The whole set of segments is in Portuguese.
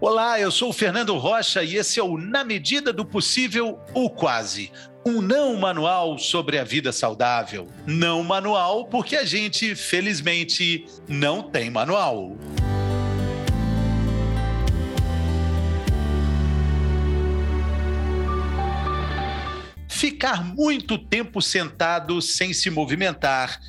Olá, eu sou o Fernando Rocha e esse é o Na Medida do Possível, o Quase. Um não manual sobre a vida saudável. Não manual porque a gente, felizmente, não tem manual. Ficar muito tempo sentado sem se movimentar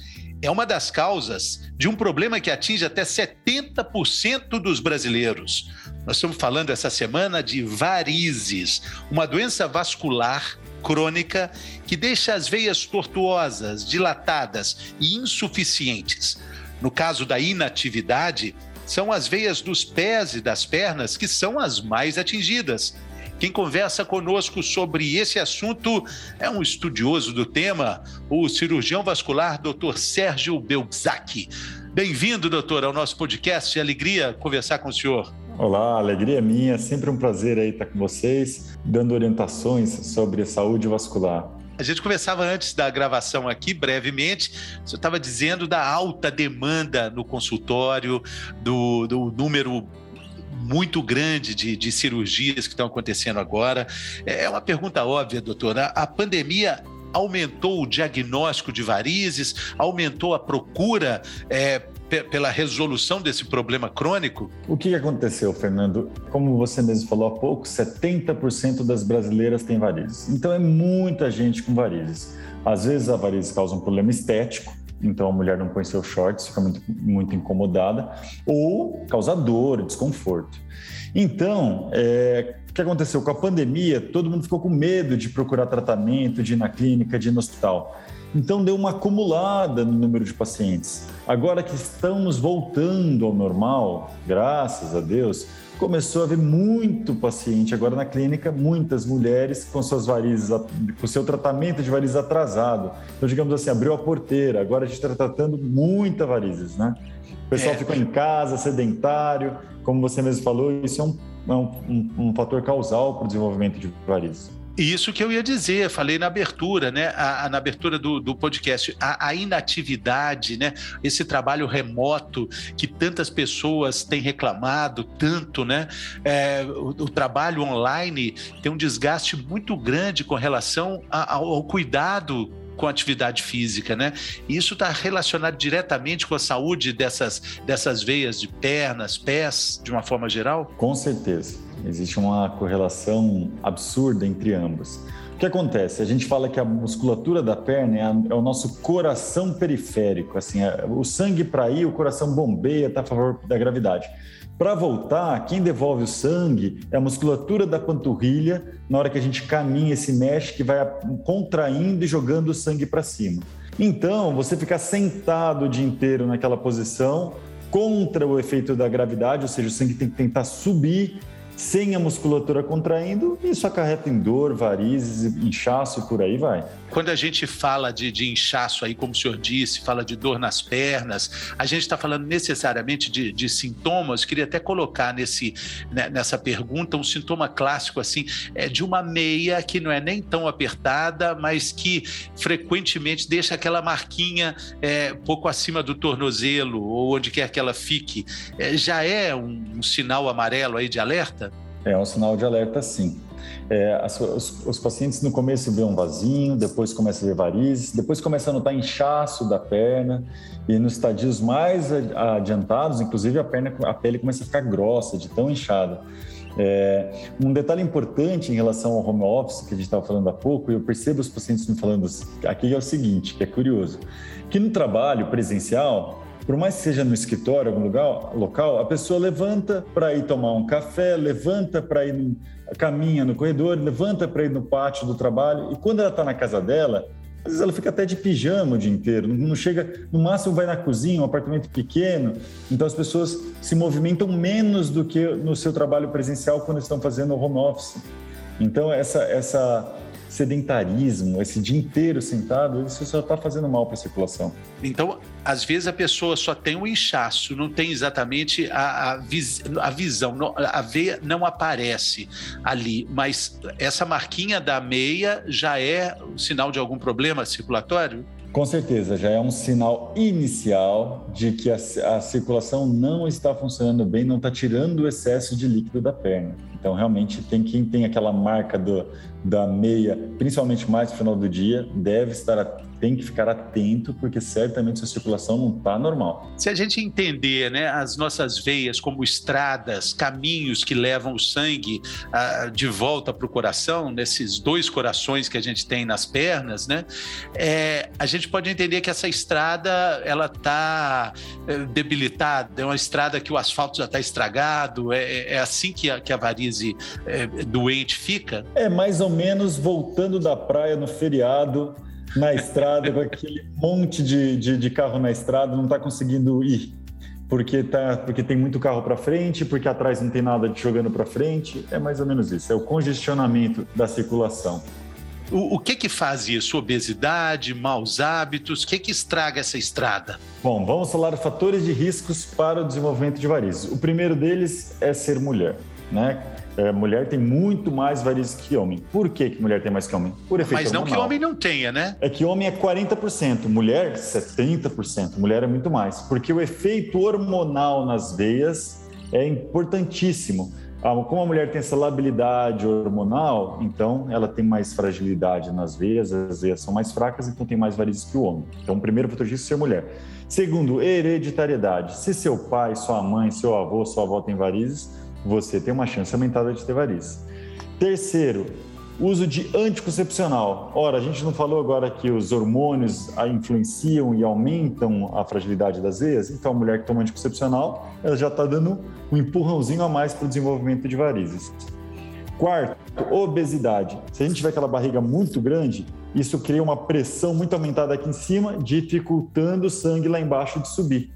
é uma das causas de um problema que atinge até 70% dos brasileiros. Nós estamos falando essa semana de varizes, uma doença vascular crônica que deixa as veias tortuosas, dilatadas e insuficientes. No caso da inatividade, são as veias dos pés e das pernas que são as mais atingidas. Quem conversa conosco sobre esse assunto é um estudioso do tema, o cirurgião vascular Dr. Sérgio Belzac. Bem-vindo, doutor, ao nosso podcast. Alegria conversar com o senhor. Olá, alegria minha. Sempre um prazer aí estar com vocês, dando orientações sobre saúde vascular. A gente conversava antes da gravação aqui, brevemente. Você estava dizendo da alta demanda no consultório, do, do número muito grande de, de cirurgias que estão acontecendo agora. É, é uma pergunta óbvia, doutora. A pandemia aumentou o diagnóstico de varizes, aumentou a procura é, pela resolução desse problema crônico? O que aconteceu, Fernando? Como você mesmo falou há pouco, 70% das brasileiras têm varizes. Então é muita gente com varizes. Às vezes a varizes causa um problema estético, então a mulher não põe seus shorts, fica muito, muito incomodada, ou causa dor, desconforto. Então, é, que aconteceu? Com a pandemia, todo mundo ficou com medo de procurar tratamento, de ir na clínica, de ir no hospital. Então, deu uma acumulada no número de pacientes. Agora que estamos voltando ao normal, graças a Deus, começou a haver muito paciente agora na clínica, muitas mulheres com suas varizes, com seu tratamento de varizes atrasado. Então, digamos assim, abriu a porteira, agora a gente está tratando muita varizes, né? O pessoal é. ficou em casa, sedentário, como você mesmo falou, isso é um um, um, um fator causal para o desenvolvimento de varizes. Isso que eu ia dizer, falei na abertura, né? A, a, na abertura do, do podcast, a, a, inatividade, né? Esse trabalho remoto que tantas pessoas têm reclamado tanto, né? É, o, o, trabalho online tem um desgaste muito grande com relação ao, ao cuidado com atividade física, né? E isso está relacionado diretamente com a saúde dessas, dessas veias de pernas, pés, de uma forma geral? Com certeza. Existe uma correlação absurda entre ambos. O que acontece? A gente fala que a musculatura da perna é, a, é o nosso coração periférico. Assim, é, o sangue para ir, o coração bombeia, está a favor da gravidade. Para voltar, quem devolve o sangue é a musculatura da panturrilha, na hora que a gente caminha e se mexe, que vai contraindo e jogando o sangue para cima. Então, você ficar sentado o dia inteiro naquela posição, contra o efeito da gravidade, ou seja, o sangue tem que tentar subir sem a musculatura contraindo, isso acarreta em dor, varizes, inchaço e por aí vai. Quando a gente fala de, de inchaço aí, como o senhor disse, fala de dor nas pernas, a gente está falando necessariamente de, de, sintomas. Queria até colocar nesse, né, nessa pergunta um sintoma clássico assim, é de uma meia que não é nem tão apertada, mas que frequentemente deixa aquela marquinha é, pouco acima do tornozelo ou onde quer que ela fique. É, já é um, um sinal amarelo aí de alerta? É um sinal de alerta, sim. É, as, os, os, pacientes no começo vê um vasinho, depois começa a ver varizes, depois começa a notar inchaço da perna e nos estadios mais adiantados, inclusive a perna, a pele começa a ficar grossa de tão inchada. É, um detalhe importante em relação ao home office que a gente estava falando há pouco, e eu percebo os pacientes me falando aqui é o seguinte, que é curioso, que no trabalho presencial por mais que seja no escritório, algum lugar, local, a pessoa levanta para ir tomar um café, levanta para ir, caminha no corredor, levanta para ir no pátio do trabalho, e quando ela está na casa dela, às vezes ela fica até de pijama o dia inteiro, não chega, no máximo vai na cozinha, um apartamento pequeno, então as pessoas se movimentam menos do que no seu trabalho presencial quando estão fazendo home office. Então essa, essa sedentarismo, esse dia inteiro sentado, isso só está fazendo mal para a circulação. Então, às vezes a pessoa só tem um inchaço, não tem exatamente a, a, vis, a visão, a veia não aparece ali, mas essa marquinha da meia já é sinal de algum problema circulatório? Com certeza, já é um sinal inicial de que a, a circulação não está funcionando bem, não está tirando o excesso de líquido da perna. Então, realmente, tem quem tem aquela marca do, da meia, principalmente mais no final do dia, deve estar tem que ficar atento, porque certamente sua circulação não está normal. Se a gente entender né, as nossas veias como estradas, caminhos que levam o sangue ah, de volta para o coração, nesses dois corações que a gente tem nas pernas, né, é, a gente pode entender que essa estrada ela está é, debilitada, é uma estrada que o asfalto já está estragado, é, é, é, assim que a, que a é, doente fica? É mais ou menos voltando da praia no feriado, na estrada, com aquele monte de, de, de carro na estrada, não está conseguindo ir. Porque, tá, porque tem muito carro para frente, porque atrás não tem nada de jogando para frente. É mais ou menos isso. É o congestionamento da circulação. O, o, que que faz isso? Obesidade, maus hábitos? O que que estraga essa estrada? Bom, vamos falar de fatores de riscos para o desenvolvimento de varizes. O primeiro deles é ser mulher, né? É, mulher tem muito mais varizes que homem. Por que, que mulher tem mais que homem? Por efeito Mas não hormonal. que homem não tenha, né? É que homem é 40%, mulher 70%. Mulher é muito mais. Porque o efeito hormonal nas veias é importantíssimo. Ah, como a mulher tem essa labilidade hormonal, então ela tem mais fragilidade nas veias, as veias são mais fracas, então tem mais varizes que o homem. Então, o primeiro fator disso é ser mulher. Segundo, hereditariedade. Se seu pai, sua mãe, seu avô, sua avó tem varizes, você tem uma chance aumentada de ter varizes. Terceiro, uso de anticoncepcional. Ora, a gente não falou agora que os hormônios influenciam e aumentam a fragilidade das veias? Então, a mulher que toma anticoncepcional, ela já está dando um empurrãozinho a mais para o desenvolvimento de varizes. Quarto, obesidade. Se a gente tiver aquela barriga muito grande, isso cria uma pressão muito aumentada aqui em cima, dificultando o sangue lá embaixo de subir.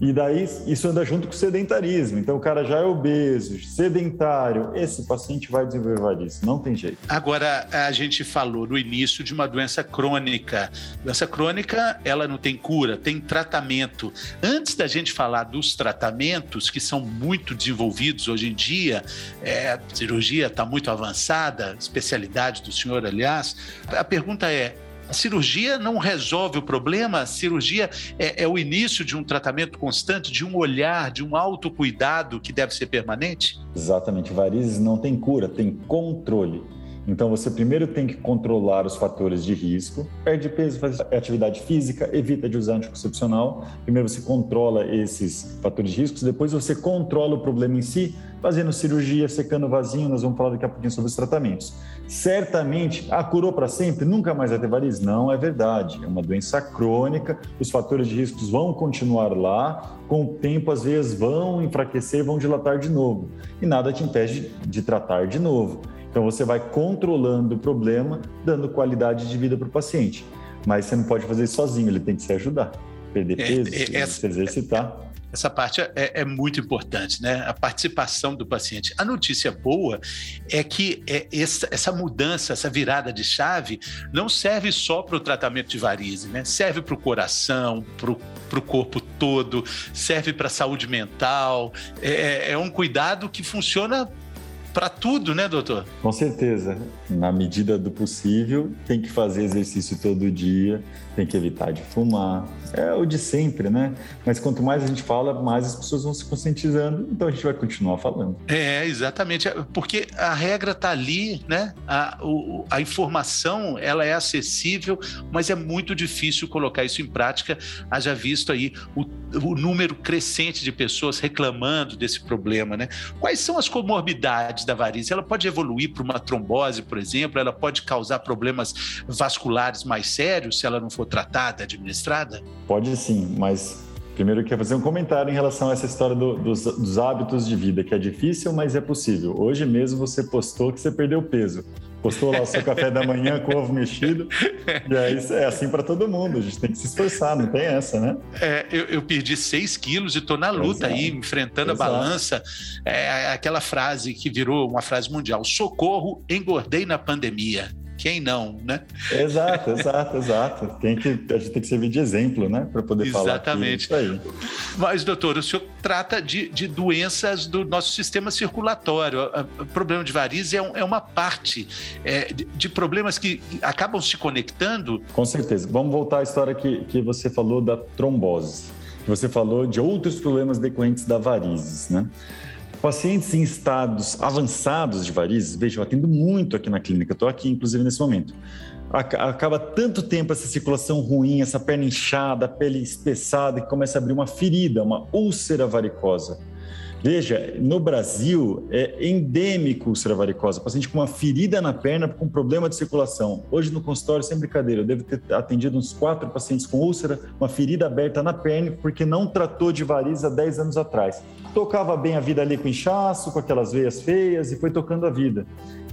E daí isso anda junto com o sedentarismo. Então o cara já é obeso, sedentário, esse paciente vai desenvolver varizes, não tem jeito. Agora a gente falou no início de uma doença crônica. Doença crônica, ela não tem cura, tem tratamento. Antes da gente falar dos tratamentos que são muito desenvolvidos hoje em dia, é, a cirurgia está muito avançada, especialidade do senhor, aliás. A pergunta é: a cirurgia não resolve o problema, a cirurgia é, é, o início de um tratamento constante, de um olhar, de um autocuidado que deve ser permanente? Exatamente. Varizes não tem cura, tem controle. Então você primeiro tem que controlar os fatores de risco, perde peso, faz atividade física, evita de usar anticoncepcional. Primeiro você controla esses fatores de risco, depois você controla o problema em si, fazendo cirurgia, secando o vasinho, nós vamos falar daqui a pouquinho sobre os tratamentos. Certamente, ah, curou para sempre, nunca mais vai ter varizes? Não é verdade, é uma doença crônica, os fatores de riscos vão continuar lá, com o tempo as veias vão enfraquecer, vão dilatar de novo, e nada te impede de tratar de novo. Então você vai controlando o problema, dando qualidade de vida para o paciente. Mas você não pode fazer isso sozinho, ele tem que se ajudar, perder é, peso, é, é, se exercitar. Essa parte é, é, muito importante, né? A participação do paciente. A notícia boa é que é essa, essa, mudança, essa virada de chave, não serve só para o tratamento de varize, né? Serve para o coração, para o corpo todo, serve para a saúde mental. É, é um cuidado que funciona para tudo, né, doutor? Com certeza. Na medida do possível, tem que fazer exercício todo dia, tem que evitar de fumar. É o de sempre, né? Mas quanto mais a gente fala, mais as pessoas vão se conscientizando, então a gente vai continuar falando. É, exatamente. Porque a regra está ali, né? A, o, a informação, ela é acessível, mas é muito difícil colocar isso em prática. Haja visto aí o, o número crescente de pessoas reclamando desse problema, né? Quais são as comorbidades da varize? Ela pode evoluir para uma trombose, por exemplo? Ela pode causar problemas vasculares mais sérios se ela não for tratada, administrada? Pode sim, mas primeiro eu quero fazer um comentário em relação a essa história do, dos, dos, hábitos de vida, que é difícil, mas é possível. Hoje mesmo você postou que você perdeu peso. Postou lá o seu café da manhã com ovo mexido. E aí é assim para todo mundo. A gente tem que se esforçar, não tem essa, né? É, eu, eu, perdi 6 quilos e estou na luta Exato. aí, enfrentando Exato. a balança. É aquela frase que virou uma frase mundial: socorro, engordei na pandemia. Quem não, né? Exato, exato, exato. Tem que, a gente tem que servir de exemplo, né? Para poder Exatamente. falar. Exatamente. Mas, doutor, o senhor trata de, de doenças do nosso sistema circulatório. O problema de varizes é, um, é uma parte é, de, de, problemas que acabam se conectando. Com certeza. Vamos voltar à história que, que você falou da trombose. Você falou de outros problemas decorrentes da varizes, né? Pacientes em estados avançados de varizes, veja, eu atendo muito aqui na clínica, estou aqui inclusive nesse momento. Acaba tanto tempo essa circulação ruim, essa perna inchada, a pele espessada, que começa a abrir uma ferida, uma úlcera varicosa. Veja, no Brasil é endêmico úlcera varicosa, paciente com uma ferida na perna com problema de circulação. Hoje no consultório, sem brincadeira, eu devo ter atendido uns quatro pacientes com úlcera, uma ferida aberta na perna, porque não tratou de varizes há 10 anos atrás. Tocava bem a vida ali com inchaço, com aquelas veias feias e foi tocando a vida.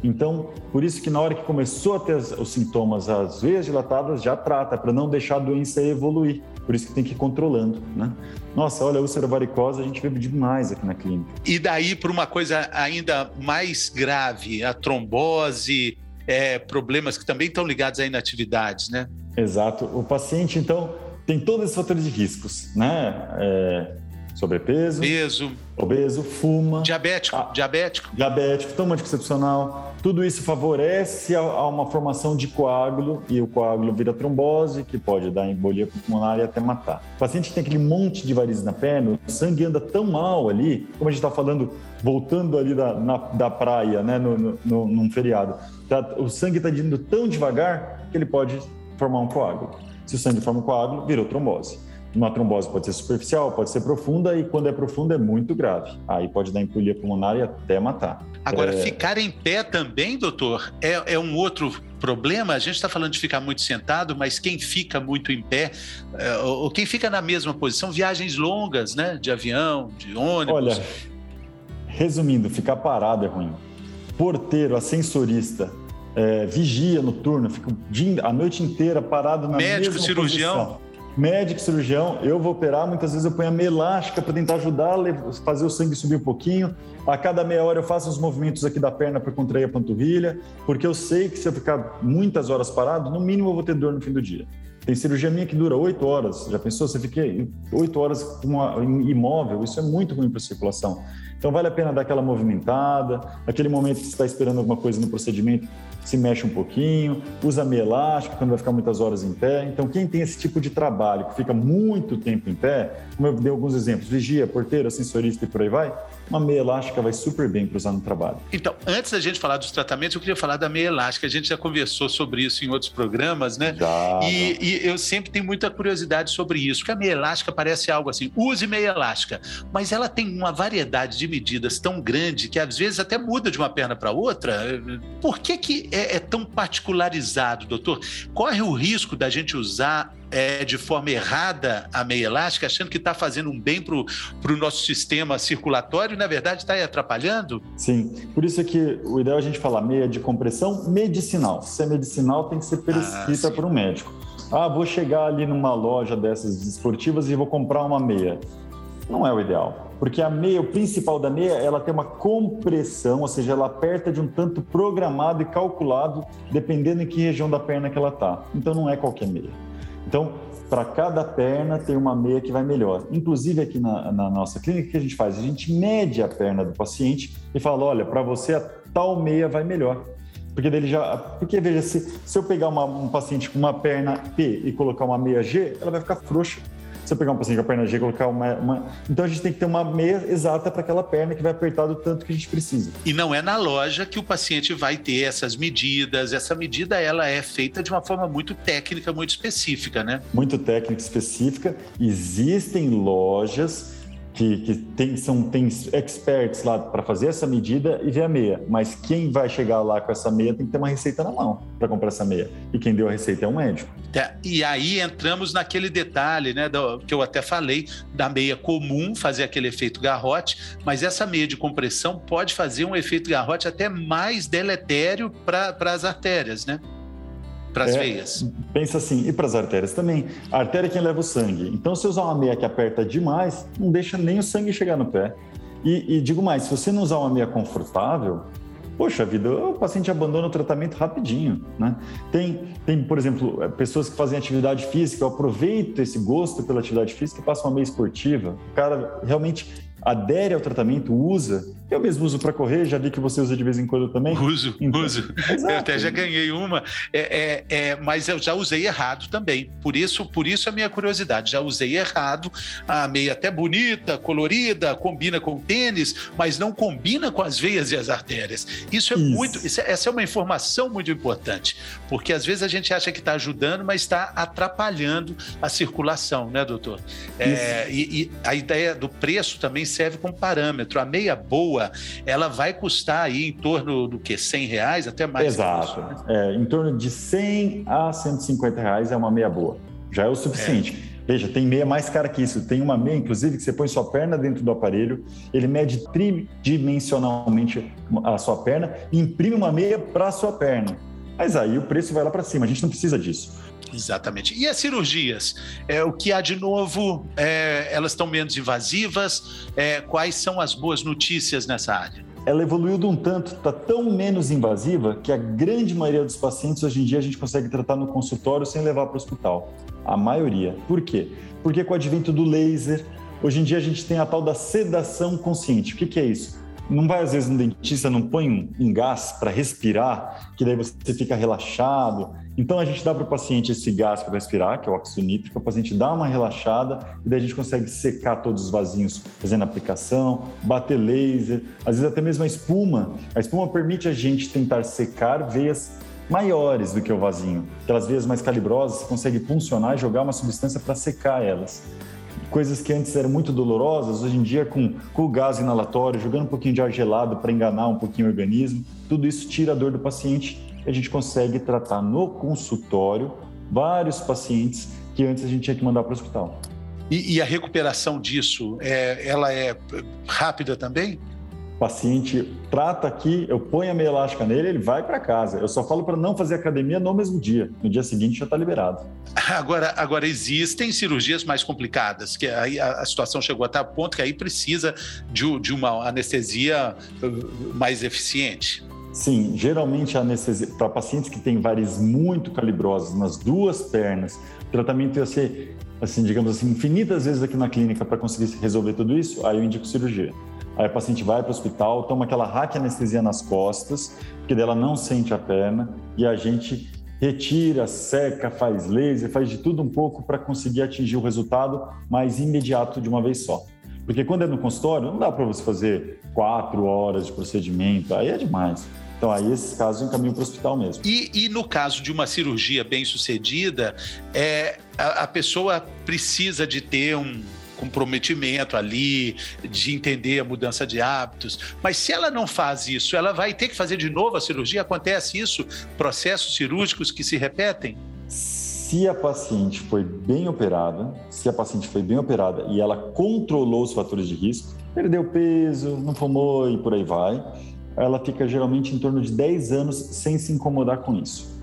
Então, por isso que na hora que começou a ter os sintomas, as veias dilatadas, já trata, para não deixar a doença evoluir. Por isso que tem que ir controlando, né? Nossa, olha, a úlcera varicosa a gente vê demais aqui na clínica. E daí para uma coisa ainda mais grave, a trombose, é, problemas que também estão ligados a inatividades, né? Exato. O paciente, então, tem todos esses fatores de riscos, né? É, sobrepeso, peso, obeso, fuma, diabético, ah, diabético, diabético, toma anticoncepcional. Tudo isso favorece a, a, uma formação de coágulo e o coágulo vira trombose, que pode dar embolia pulmonar e até matar. O paciente que tem aquele monte de varizes na perna, o sangue anda tão mal ali, como a gente está falando, voltando ali da, na, da praia, né, no, no, num feriado, tá, o sangue está indo tão devagar que ele pode formar um coágulo. Se o sangue forma um coágulo, virou trombose. Uma trombose pode ser superficial, pode ser profunda e quando é profunda é muito grave. Aí pode dar embolia pulmonar e até matar. Agora, é... ficar em pé também, doutor, é, é um outro problema. A gente está falando de ficar muito sentado, mas quem fica muito em pé, é, ou quem fica na mesma posição, viagens longas, né? De avião, de ônibus. Olha, resumindo, ficar parado é ruim. Porteiro, ascensorista, é, vigia noturno, fica a noite inteira parado na Médico, mesma cirurgião. Posição médico, cirurgião, eu vou operar, muitas vezes eu ponho a meia elástica para tentar ajudar a fazer o sangue subir um pouquinho. A cada meia hora eu faço os movimentos aqui da perna para contrair a panturrilha, porque eu sei que se eu ficar muitas horas parado, no mínimo eu vou ter dor no fim do dia. Tem cirurgia minha que dura oito horas. Já pensou? Você fica oito horas imóvel, isso é muito ruim para a circulação. Então vale a pena dar aquela movimentada, aquele momento que você está esperando alguma coisa no procedimento, se mexe um pouquinho, usa meia elástica quando vai ficar muitas horas em pé. Então, quem tem esse tipo de trabalho, que fica muito tempo em pé, como eu dei alguns exemplos, vigia, porteiro, ascensorista e por aí vai, uma meia elástica vai super bem para usar no trabalho. Então, antes da gente falar dos tratamentos, eu queria falar da meia elástica. A gente já conversou sobre isso em outros programas, né? Já. E, e eu sempre tenho muita curiosidade sobre isso, porque a meia elástica parece algo assim, use meia elástica, mas ela tem uma variedade de medidas tão grande que às vezes até muda de uma perna para outra. Por que que é, é, tão particularizado, doutor? Corre o risco da gente usar é, de forma errada a meia elástica, achando que está fazendo um bem para o nosso sistema circulatório e, na verdade, está atrapalhando? Sim, por isso é que o ideal é a gente falar meia de compressão medicinal. Se é medicinal, tem que ser prescrita ah, por um médico. Ah, vou chegar ali numa loja dessas esportivas e vou comprar uma meia. Não é o ideal porque a meia, o principal da meia, ela tem uma compressão, ou seja, ela aperta de um tanto programado e calculado, dependendo em que região da perna que ela está. Então não é qualquer meia. Então, para cada perna tem uma meia que vai melhor. Inclusive aqui na, na, nossa clínica, o que a gente faz? A gente mede a perna do paciente e fala, olha, para você a tal meia vai melhor. Porque dele já, porque veja, se, se eu pegar uma, um paciente com uma perna P e colocar uma meia G, ela vai ficar frouxa. Se eu pegar um paciente com a perna G e colocar uma, uma, Então a gente tem que ter uma meia exata para aquela perna que vai apertar do tanto que a gente precisa. E não é na loja que o paciente vai ter essas medidas. Essa medida ela é feita de uma forma muito técnica, muito específica, né? Muito técnica, específica. Existem lojas que, que tem, são, tem experts lá para fazer essa medida e ver a meia. Mas quem vai chegar lá com essa meia tem que ter uma receita na mão para comprar essa meia. E quem deu a receita é um médico. É, e aí entramos naquele detalhe, né, do, que eu até falei, da meia comum fazer aquele efeito garrote, mas essa meia de compressão pode fazer um efeito garrote até mais deletério para as artérias, né? Para as é, veias. Pensa assim, e para as artérias também. A artéria é quem leva o sangue. Então, se usar uma meia que aperta demais, não deixa nem o sangue chegar no pé. E, e digo mais, se você não usar uma meia confortável, poxa vida, o paciente abandona o tratamento rapidinho, né? Tem, tem, por exemplo, eh, pessoas que fazem atividade física, aproveita esse gosto pela atividade física e passa uma meia esportiva. O cara realmente adere ao tratamento, usa. Eu mesmo uso para correr, já vi que você usa de vez em quando também. Uso, então, uso. Exato. Eu até já ganhei uma, é, é, é, mas eu já usei errado também. Por isso, por isso a minha curiosidade. Já usei errado, a meia até bonita, colorida, combina com tênis, mas não combina com as veias e as artérias. Isso é isso. muito. Isso é, essa é uma informação muito importante, porque às vezes a gente acha que está ajudando, mas está atrapalhando a circulação, né, doutor? É, e, e a ideia do preço também serve como parâmetro. A meia boa, ela vai custar aí em torno do que 100 reais até mais. Exato. Isso, né? é, em torno de 100 a 150 reais é uma meia boa. Já é o suficiente. É. Veja, tem meia mais cara que isso. Tem uma meia, inclusive, que você põe sua perna dentro do aparelho, ele mede tridimensionalmente a sua perna e imprime uma meia para a sua perna. Mas aí o preço vai lá para cima, a gente não precisa disso. Exatamente. E as cirurgias? É, o que há de novo? É, elas estão menos invasivas? É, quais são as boas notícias nessa área? Ela evoluiu de um tanto, está tão menos invasiva que a grande maioria dos pacientes hoje em dia a gente consegue tratar no consultório sem levar para o hospital. A maioria. Por quê? Porque com o advento do laser, hoje em dia a gente tem a tal da sedação consciente. O que, que é isso? Não vai, às vezes, no dentista, não põe um, um gás para respirar, que daí você fica relaxado. Então, a gente dá para o paciente esse gás para respirar, que é o óxido nítrico, o paciente dá uma relaxada e daí a gente consegue secar todos os vasinhos fazendo aplicação, bater laser, às vezes até mesmo a espuma. A espuma permite a gente tentar secar veias maiores do que o vasinho. Aquelas veias mais calibrosas, você consegue funcionar e jogar uma substância para secar elas coisas que antes eram muito dolorosas, hoje em dia com, com o gás inalatório, jogando um pouquinho de ar gelado para enganar um pouquinho o organismo, tudo isso tira a dor do paciente a gente consegue tratar no consultório vários pacientes que antes a gente tinha que mandar para o hospital. E, e, a recuperação disso, é, ela é rápida também? O paciente trata aqui, eu ponho a meia elástica nele, ele vai para casa. Eu só falo para não fazer academia no mesmo dia. No dia seguinte já está liberado. Agora, agora existem cirurgias mais complicadas, que aí a, a situação chegou até o ponto que aí precisa de, de uma anestesia uh, mais eficiente. Sim, geralmente anestesia para pacientes que têm varizes muito calibrosas nas duas pernas, o tratamento ia ser, assim, digamos assim, infinitas vezes aqui na clínica para conseguir resolver tudo isso, aí eu indico cirurgia. Aí a paciente vai para o hospital, toma aquela raque anestesia nas costas, que dela não sente a perna, e a gente retira, seca, faz laser, faz de tudo um pouco para conseguir atingir o resultado mais imediato de uma vez só. Porque quando é no consultório, não dá para você fazer quatro horas de procedimento, aí é demais. Então, aí, esses casos encaminham para o hospital mesmo. E, e, no caso de uma cirurgia bem sucedida, é, a, a pessoa precisa de ter um, comprometimento ali, de entender a mudança de hábitos. Mas se ela não faz isso, ela vai ter que fazer de novo a cirurgia? Acontece isso? Processos cirúrgicos que se repetem? Se a paciente foi bem operada, se a paciente foi bem operada e ela controlou os fatores de risco, perdeu peso, não fumou e por aí vai, ela fica geralmente em torno de 10 anos sem se incomodar com isso.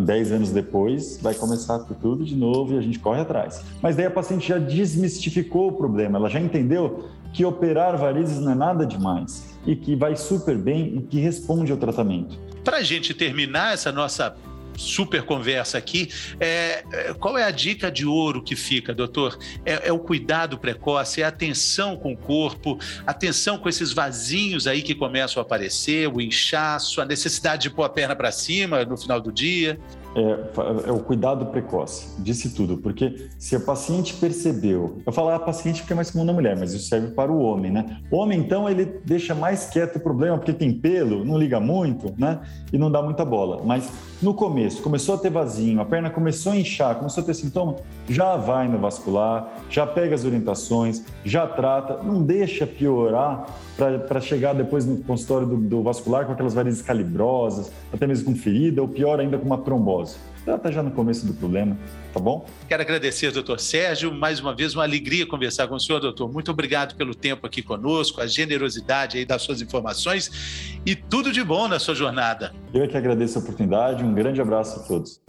10 anos depois, vai começar tudo de novo e a gente corre atrás. Mas daí a paciente já desmistificou o problema, ela já entendeu que operar varizes não é nada demais e que vai super bem e que responde ao tratamento. Para a gente terminar essa nossa super conversa aqui. É, é, qual é a dica de ouro que fica, doutor? É, é, o cuidado precoce, é a atenção com o corpo, atenção com esses vasinhos aí que começam a aparecer, o inchaço, a necessidade de pôr a perna para cima no final do dia é, é, o cuidado precoce, disse tudo, porque se a paciente percebeu, eu falo a paciente porque é mais comum na mulher, mas isso serve para o homem, né? O homem, então, ele deixa mais quieto o problema, porque tem pelo, não liga muito, né? E não dá muita bola. Mas no começo, começou a ter vasinho, a perna começou a inchar, começou a ter sintoma, já vai no vascular, já pega as orientações, já trata, não deixa piorar para chegar depois no consultório do, do, vascular com aquelas varizes calibrosas, até mesmo com ferida, ou pior ainda com uma trombose. Está já no começo do problema, tá bom? Quero agradecer, doutor Sérgio, mais uma vez uma alegria conversar com o senhor, doutor. Muito obrigado pelo tempo aqui conosco, a generosidade aí das suas informações e tudo de bom na sua jornada. Eu é que agradeço a oportunidade, um grande abraço a todos.